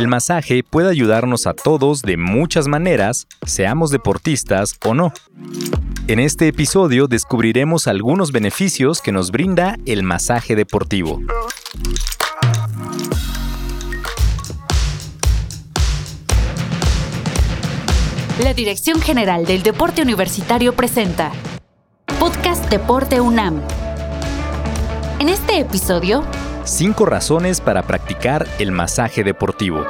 El masaje puede ayudarnos a todos de muchas maneras, seamos deportistas o no. En este episodio descubriremos algunos beneficios que nos brinda el masaje deportivo. La Dirección General del Deporte Universitario presenta Podcast Deporte UNAM. En este episodio, 5 razones para practicar el masaje deportivo.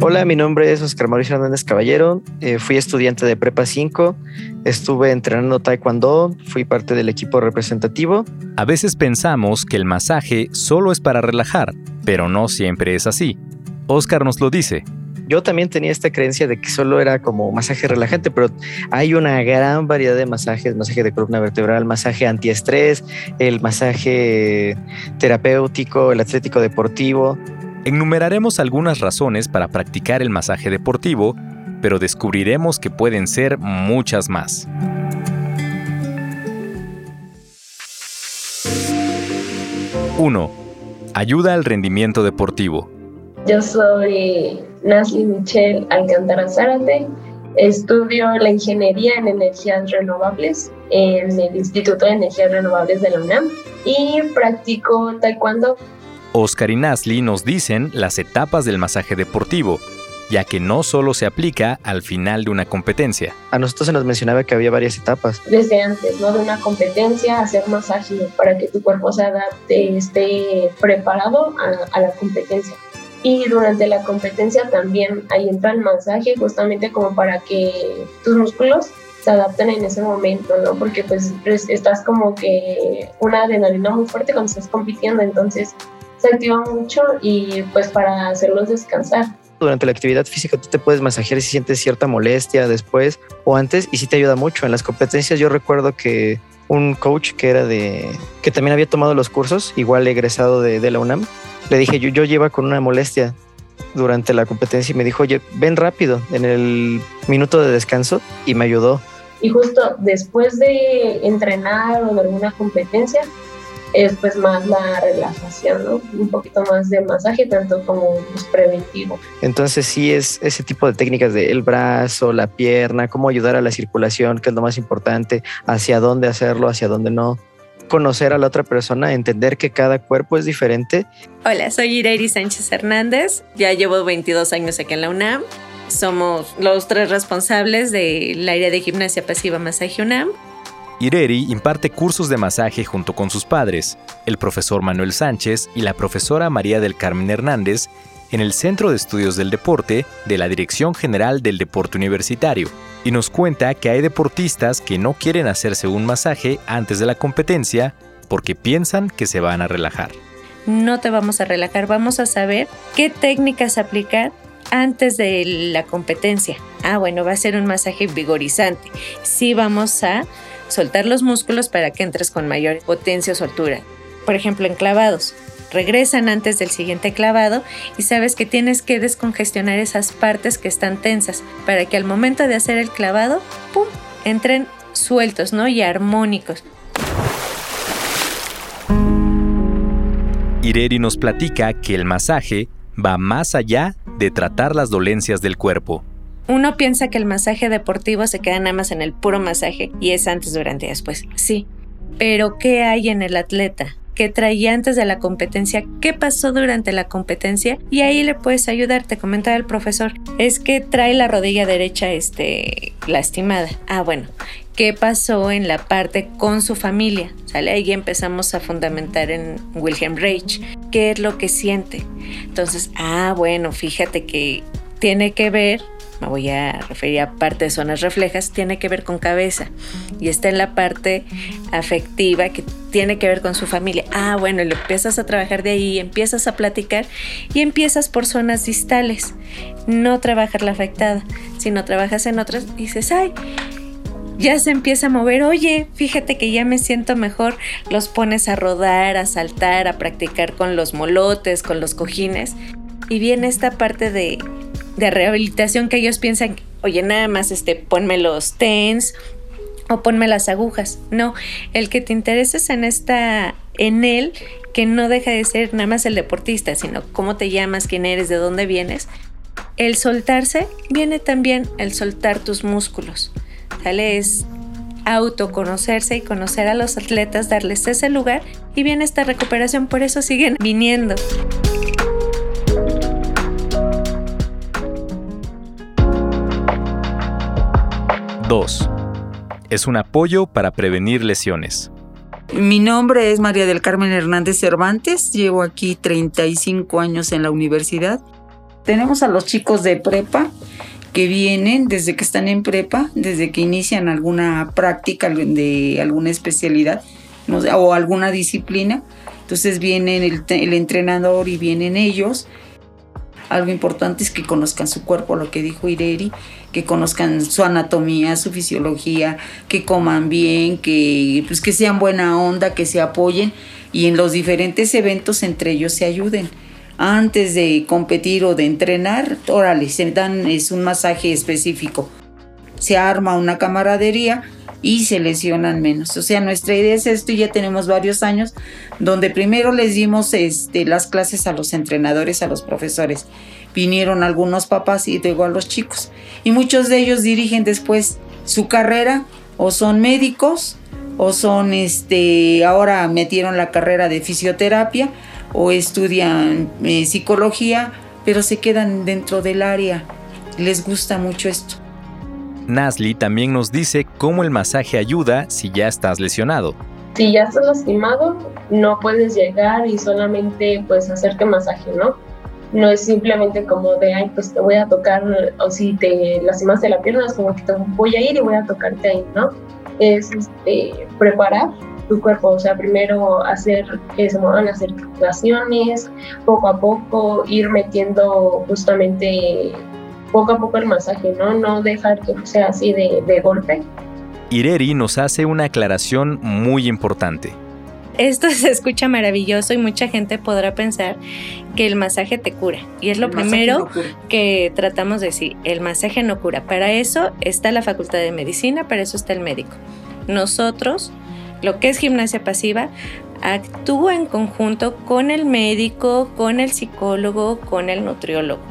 Hola, mi nombre es Oscar Mauricio Hernández Caballero. Eh, fui estudiante de Prepa 5. Estuve entrenando Taekwondo. Fui parte del equipo representativo. A veces pensamos que el masaje solo es para relajar, pero no siempre es así. Oscar nos lo dice. Yo también tenía esta creencia de que solo era como masaje relajante, pero hay una gran variedad de masajes, masaje de columna vertebral, masaje antiestrés, el masaje terapéutico, el atlético deportivo. Enumeraremos algunas razones para practicar el masaje deportivo, pero descubriremos que pueden ser muchas más. Uno, Ayuda al rendimiento deportivo. Yo soy Nasli Michelle Alcántara Zárate. Estudio la ingeniería en energías renovables en el Instituto de Energías Renovables de la UNAM y practico taekwondo Oscar y Nasli nos dicen las etapas del masaje deportivo, ya que no solo se aplica al final de una competencia. A nosotros se nos mencionaba que había varias etapas. Desde antes, ¿no? De una competencia, hacer masaje para que tu cuerpo se adapte, esté preparado a, a la competencia. Y durante la competencia también ahí entra el masaje justamente como para que tus músculos se adapten en ese momento, ¿no? Porque pues estás como que una adrenalina muy fuerte cuando estás compitiendo, entonces se activa mucho y pues para hacerlos descansar. Durante la actividad física tú te puedes masajear si sientes cierta molestia después o antes y sí te ayuda mucho. En las competencias yo recuerdo que un coach que era de que también había tomado los cursos, igual egresado de, de la UNAM, le dije yo, yo lleva con una molestia durante la competencia y me dijo, oye, ven rápido en el minuto de descanso y me ayudó. Y justo después de entrenar o de alguna competencia, es pues más la relajación, ¿no? Un poquito más de masaje, tanto como pues, preventivo. Entonces sí es ese tipo de técnicas de el brazo, la pierna, cómo ayudar a la circulación, que es lo más importante, hacia dónde hacerlo, hacia dónde no. Conocer a la otra persona, entender que cada cuerpo es diferente. Hola, soy Ireiri Sánchez Hernández, ya llevo 22 años aquí en la UNAM. Somos los tres responsables del área de gimnasia pasiva Masaje UNAM Ireri imparte cursos de masaje junto con sus padres, el profesor Manuel Sánchez y la profesora María del Carmen Hernández, en el Centro de Estudios del Deporte de la Dirección General del Deporte Universitario, y nos cuenta que hay deportistas que no quieren hacerse un masaje antes de la competencia porque piensan que se van a relajar. No te vamos a relajar, vamos a saber qué técnicas aplicar antes de la competencia. Ah, bueno, va a ser un masaje vigorizante. Sí vamos a soltar los músculos para que entres con mayor potencia o soltura. Por ejemplo, en clavados. Regresan antes del siguiente clavado y sabes que tienes que descongestionar esas partes que están tensas para que al momento de hacer el clavado, ¡pum!, entren sueltos, ¿no? Y armónicos. Ireri nos platica que el masaje va más allá de tratar las dolencias del cuerpo. Uno piensa que el masaje deportivo se queda nada más en el puro masaje y es antes, durante y después. Sí. Pero ¿qué hay en el atleta? ¿Qué traía antes de la competencia? ¿Qué pasó durante la competencia? Y ahí le puedes ayudar, te comentaba el profesor. Es que trae la rodilla derecha este, lastimada. Ah, bueno. ¿Qué pasó en la parte con su familia? ¿Sale? Ahí empezamos a fundamentar en Wilhelm Reich. ¿Qué es lo que siente? Entonces, ah, bueno, fíjate que tiene que ver me voy a referir a parte de zonas reflejas, tiene que ver con cabeza y está en la parte afectiva que tiene que ver con su familia. Ah, bueno, lo empiezas a trabajar de ahí, empiezas a platicar y empiezas por zonas distales. No trabajar la afectada, sino trabajas en otras y dices, ay, ya se empieza a mover, oye, fíjate que ya me siento mejor, los pones a rodar, a saltar, a practicar con los molotes, con los cojines. Y viene esta parte de de rehabilitación que ellos piensan, oye, nada más este, ponme los TENS o ponme las agujas. No, el que te intereses en esta, en él, que no deja de ser nada más el deportista, sino cómo te llamas, quién eres, de dónde vienes. El soltarse viene también el soltar tus músculos. ¿Sale? Es autoconocerse y conocer a los atletas, darles ese lugar y viene esta recuperación, por eso siguen viniendo. Dos. Es un apoyo para prevenir lesiones. Mi nombre es María del Carmen Hernández Cervantes, llevo aquí 35 años en la universidad. Tenemos a los chicos de prepa que vienen desde que están en prepa, desde que inician alguna práctica de alguna especialidad o alguna disciplina. Entonces vienen el, el entrenador y vienen ellos. Algo importante es que conozcan su cuerpo, lo que dijo Ireri, que conozcan su anatomía, su fisiología, que coman bien, que, pues, que sean buena onda, que se apoyen y en los diferentes eventos entre ellos se ayuden antes de competir o de entrenar, órale, se dan es un masaje específico. Se arma una camaradería y se lesionan menos. O sea, nuestra idea es esto y ya tenemos varios años donde primero les dimos este, las clases a los entrenadores, a los profesores. Vinieron algunos papás y luego a los chicos. Y muchos de ellos dirigen después su carrera o son médicos o son, este, ahora metieron la carrera de fisioterapia o estudian eh, psicología, pero se quedan dentro del área. Les gusta mucho esto. Nasli también nos dice cómo el masaje ayuda si ya estás lesionado. Si ya estás lastimado, no puedes llegar y solamente pues hacerte masaje, ¿no? No es simplemente como de, ay, pues te voy a tocar, o si te lastimaste la pierna, es como que te voy a ir y voy a tocarte ahí, ¿no? Es este, preparar tu cuerpo, o sea, primero hacer se muevan las articulaciones, poco a poco ir metiendo justamente poco a poco el masaje, ¿no? No dejar que sea así de, de golpe. Ireri nos hace una aclaración muy importante. Esto se escucha maravilloso y mucha gente podrá pensar que el masaje te cura. Y es lo primero que tratamos de decir, el masaje no cura. Para eso está la Facultad de Medicina, para eso está el médico. Nosotros lo que es gimnasia pasiva, actúa en conjunto con el médico, con el psicólogo, con el nutriólogo.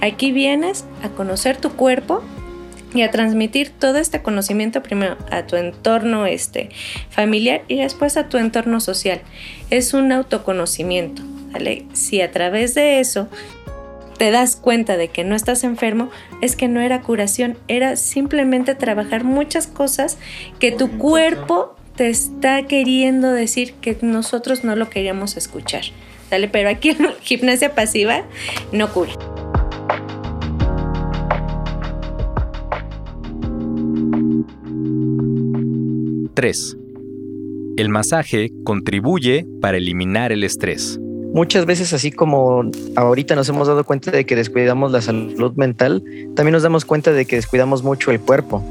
Aquí vienes a conocer tu cuerpo y a transmitir todo este conocimiento primero a tu entorno este, familiar y después a tu entorno social. Es un autoconocimiento. Si a través de eso te das cuenta de que no estás enfermo, es que no era curación, era simplemente trabajar muchas cosas que tu cuerpo te está queriendo decir que nosotros no lo queríamos escuchar. ¿Sale? Pero aquí en gimnasia pasiva no cura. Tres. El masaje contribuye para eliminar el estrés. Muchas veces, así como ahorita nos hemos dado cuenta de que descuidamos la salud mental, también nos damos cuenta de que descuidamos mucho el cuerpo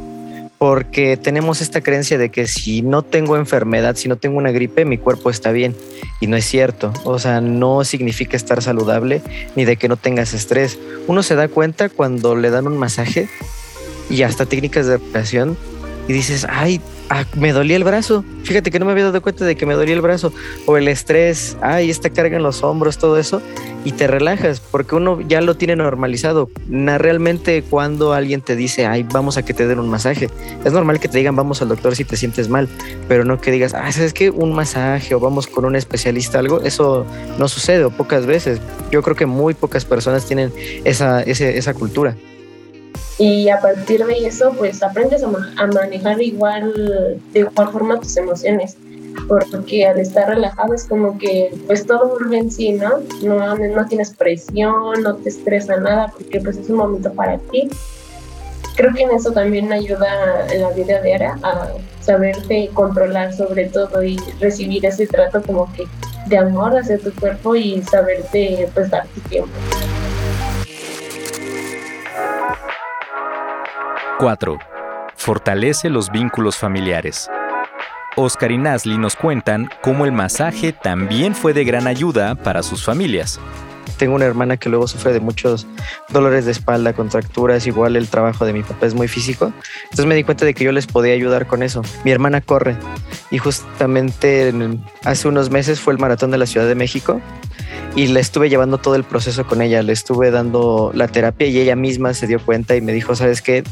porque tenemos esta creencia de que si no tengo enfermedad, si no tengo una gripe, mi cuerpo está bien. Y no es cierto. O sea, no significa estar saludable ni de que no tengas estrés. Uno se da cuenta cuando le dan un masaje y hasta técnicas de respiración y dices, ay, ah, me dolía el brazo. Fíjate que no me había dado cuenta de que me dolía el brazo. O el estrés, ay, esta carga en los hombros, todo eso. Y te relajas porque uno ya lo tiene normalizado. Realmente cuando alguien te dice, ay, vamos a que te den un masaje. Es normal que te digan, vamos al doctor si te sientes mal. Pero no que digas, ah, ¿sabes qué? Un masaje o vamos con un especialista, algo. Eso no sucede o pocas veces. Yo creo que muy pocas personas tienen esa, esa cultura y a partir de eso pues aprendes a, manejar igual de igual forma tus emociones porque al estar relajado es como que pues todo vuelve en sí, ¿no? ¿no? No tienes presión, no te estresa nada porque pues es un momento para ti. Creo que en eso también ayuda en la vida diaria a saberte controlar sobre todo y recibir ese trato como que de amor hacia tu cuerpo y saberte pues dar tu tiempo. 4. Fortalece los vínculos familiares. Oscar y Nasli nos cuentan cómo el masaje también fue de gran ayuda para sus familias. tengo una hermana que luego sufre de muchos dolores de espalda, contracturas, igual el trabajo de mi papá es muy físico. Entonces me di cuenta de que yo les podía ayudar con eso. Mi hermana corre y justamente hace unos meses fue el maratón de la Ciudad de México y le estuve llevando todo el proceso con ella, le estuve dando la terapia y ella misma se dio cuenta y me dijo, ¿sabes qué?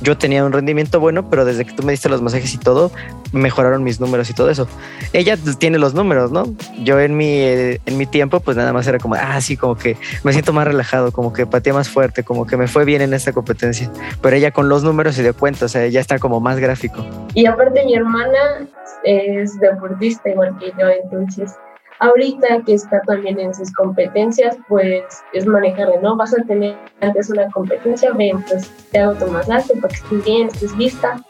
Yo tenía un rendimiento bueno, pero desde que tú me diste los masajes y todo, mejoraron mis números y todo eso. Ella tiene los números, ¿no? Yo en mi, eh, en mi tiempo, pues nada más era como, ah, sí, como que me siento más relajado, como que pateé más fuerte, como que me fue bien en esta competencia. Pero ella con los números se dio cuenta, o sea, ya está como más gráfico. Y aparte mi hermana es deportista igual que yo, entonces Ahorita que está también en sus competencias, pues es manejarle, ¿no? Vas a tener antes una competencia, ven, pues te hago tu masaje para que estés bien, estés lista.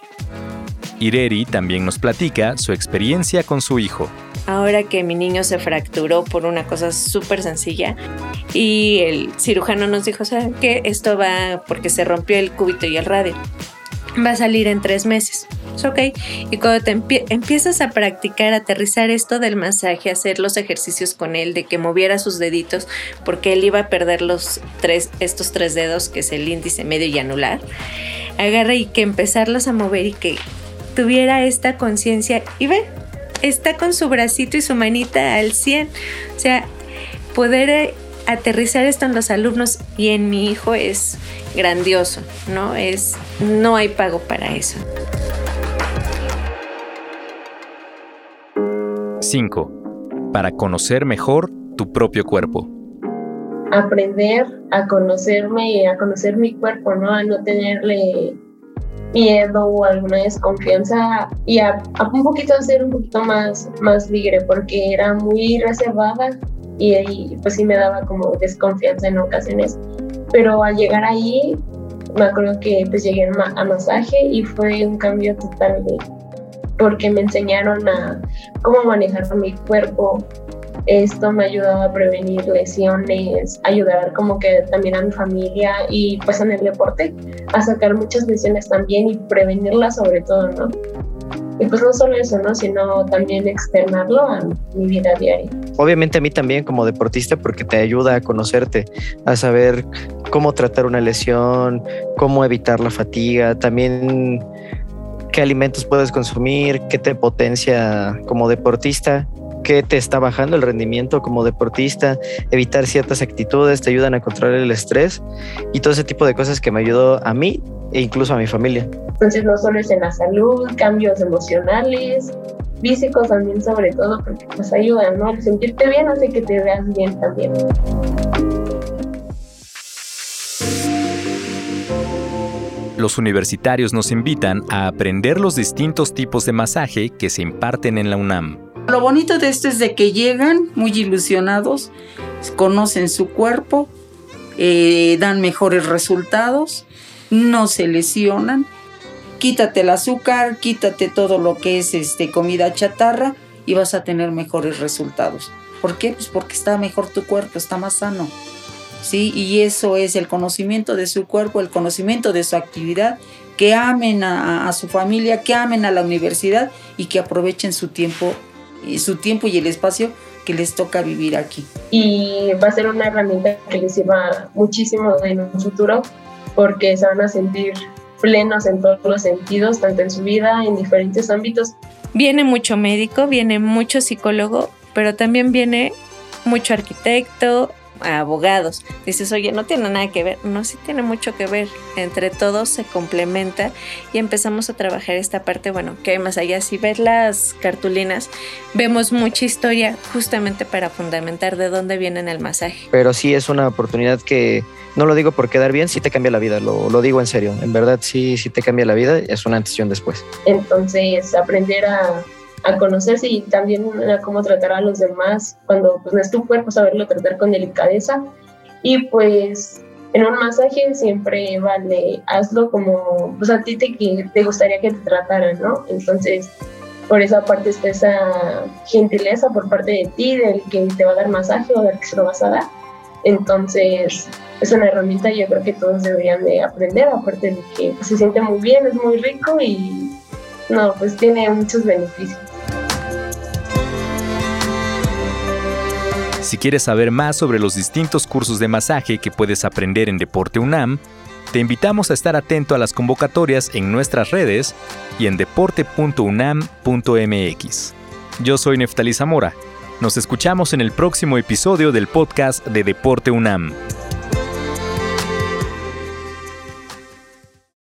Ireri también nos platica su experiencia con su hijo. Ahora que mi niño se fracturó por una cosa súper sencilla y el cirujano nos dijo, ¿saben qué? Esto va porque se rompió el cúbito y el radio. Va a salir en tres meses ok. Y cuando te empiezas a practicar, aterrizar esto del masaje, hacer los ejercicios con él, de que moviera sus deditos, porque él iba a perder los tres, estos tres dedos, que es el índice medio y anular, agarra y que empezarlos a mover y que tuviera esta conciencia y ve, está con su bracito y su manita al 100. O sea, poder eh, aterrizar esto en los alumnos y en mi hijo es grandioso, ¿no? Es, no hay pago para eso. 5. Para conocer mejor tu propio cuerpo. Aprender a conocerme y a conocer mi cuerpo, ¿no? A no tenerle miedo o alguna desconfianza y a, un poquito ser un poquito más, más libre porque era muy reservada y, pues sí me daba como desconfianza en ocasiones. Pero al llegar ahí, me acuerdo que pues llegué a masaje y fue un cambio total de, porque me enseñaron a cómo manejar mi cuerpo. Esto me ayudaba a prevenir lesiones, ayudar como que también a mi familia y pues en el deporte a sacar muchas lesiones también y prevenirlas sobre todo, ¿no? Y pues no solo eso, ¿no? Sino también externarlo a mi vida diaria. Obviamente a mí también como deportista porque te ayuda a conocerte, a saber cómo tratar una lesión, cómo evitar la fatiga, también qué alimentos puedes consumir, qué te potencia como deportista, qué te está bajando el rendimiento como deportista, evitar ciertas actitudes, te ayudan a controlar el estrés y todo ese tipo de cosas que me ayudó a mí e incluso a mi familia. Entonces no solo es en la salud, cambios emocionales, físicos también sobre todo, porque nos ayudan, ¿no? El sentirte bien hace que te veas bien también. Los universitarios nos invitan a aprender los distintos tipos de masaje que se imparten en la UNAM. Lo bonito de esto es de que llegan muy ilusionados, conocen su cuerpo, eh, dan mejores resultados, no se lesionan. Quítate el azúcar, quítate todo lo que es este, comida chatarra y vas a tener mejores resultados. ¿Por qué? Pues porque está mejor tu cuerpo, está más sano. ¿Sí? Y eso es el conocimiento de su cuerpo, el conocimiento de su actividad, que amen a, su familia, que amen a la universidad y que aprovechen su tiempo, su tiempo y el espacio que les toca vivir aquí. Y va a ser una herramienta que les sirva muchísimo en un futuro porque se van a sentir plenos en todos los sentidos, tanto en su vida, en diferentes ámbitos. Viene mucho médico, viene mucho psicólogo, pero también viene mucho arquitecto, abogados. Dices, oye, no tiene nada que ver. No, sí tiene mucho que ver. Entre todos se complementa y empezamos a trabajar esta parte, bueno, que hay más allá. Si ves las cartulinas, vemos mucha historia justamente para fundamentar de dónde viene el masaje. Pero sí es una oportunidad que, no lo digo por quedar bien, sí te cambia la vida, lo, lo digo en serio. En verdad sí, sí te cambia la vida, es una antes después. Entonces, aprender a a conocerse y también a cómo tratar a los demás cuando pues, no es tu cuerpo, saberlo tratar con delicadeza. Y pues en un masaje siempre vale, hazlo como pues, a ti te, te gustaría que te trataran, ¿no? Entonces, por esa parte está esa gentileza por parte de ti, del que te va a dar masaje o del que se lo vas a dar. Entonces, es una herramienta yo creo que todos deberían de aprender, aparte de que pues, se siente muy bien, es muy rico y no, pues tiene muchos beneficios. Si quieres saber más sobre los distintos cursos de masaje que puedes aprender en Deporte UNAM, te invitamos a estar atento a las convocatorias en nuestras redes y en deporte.unam.mx. Yo soy Neftali Zamora. Nos escuchamos en el próximo episodio del podcast de Deporte UNAM.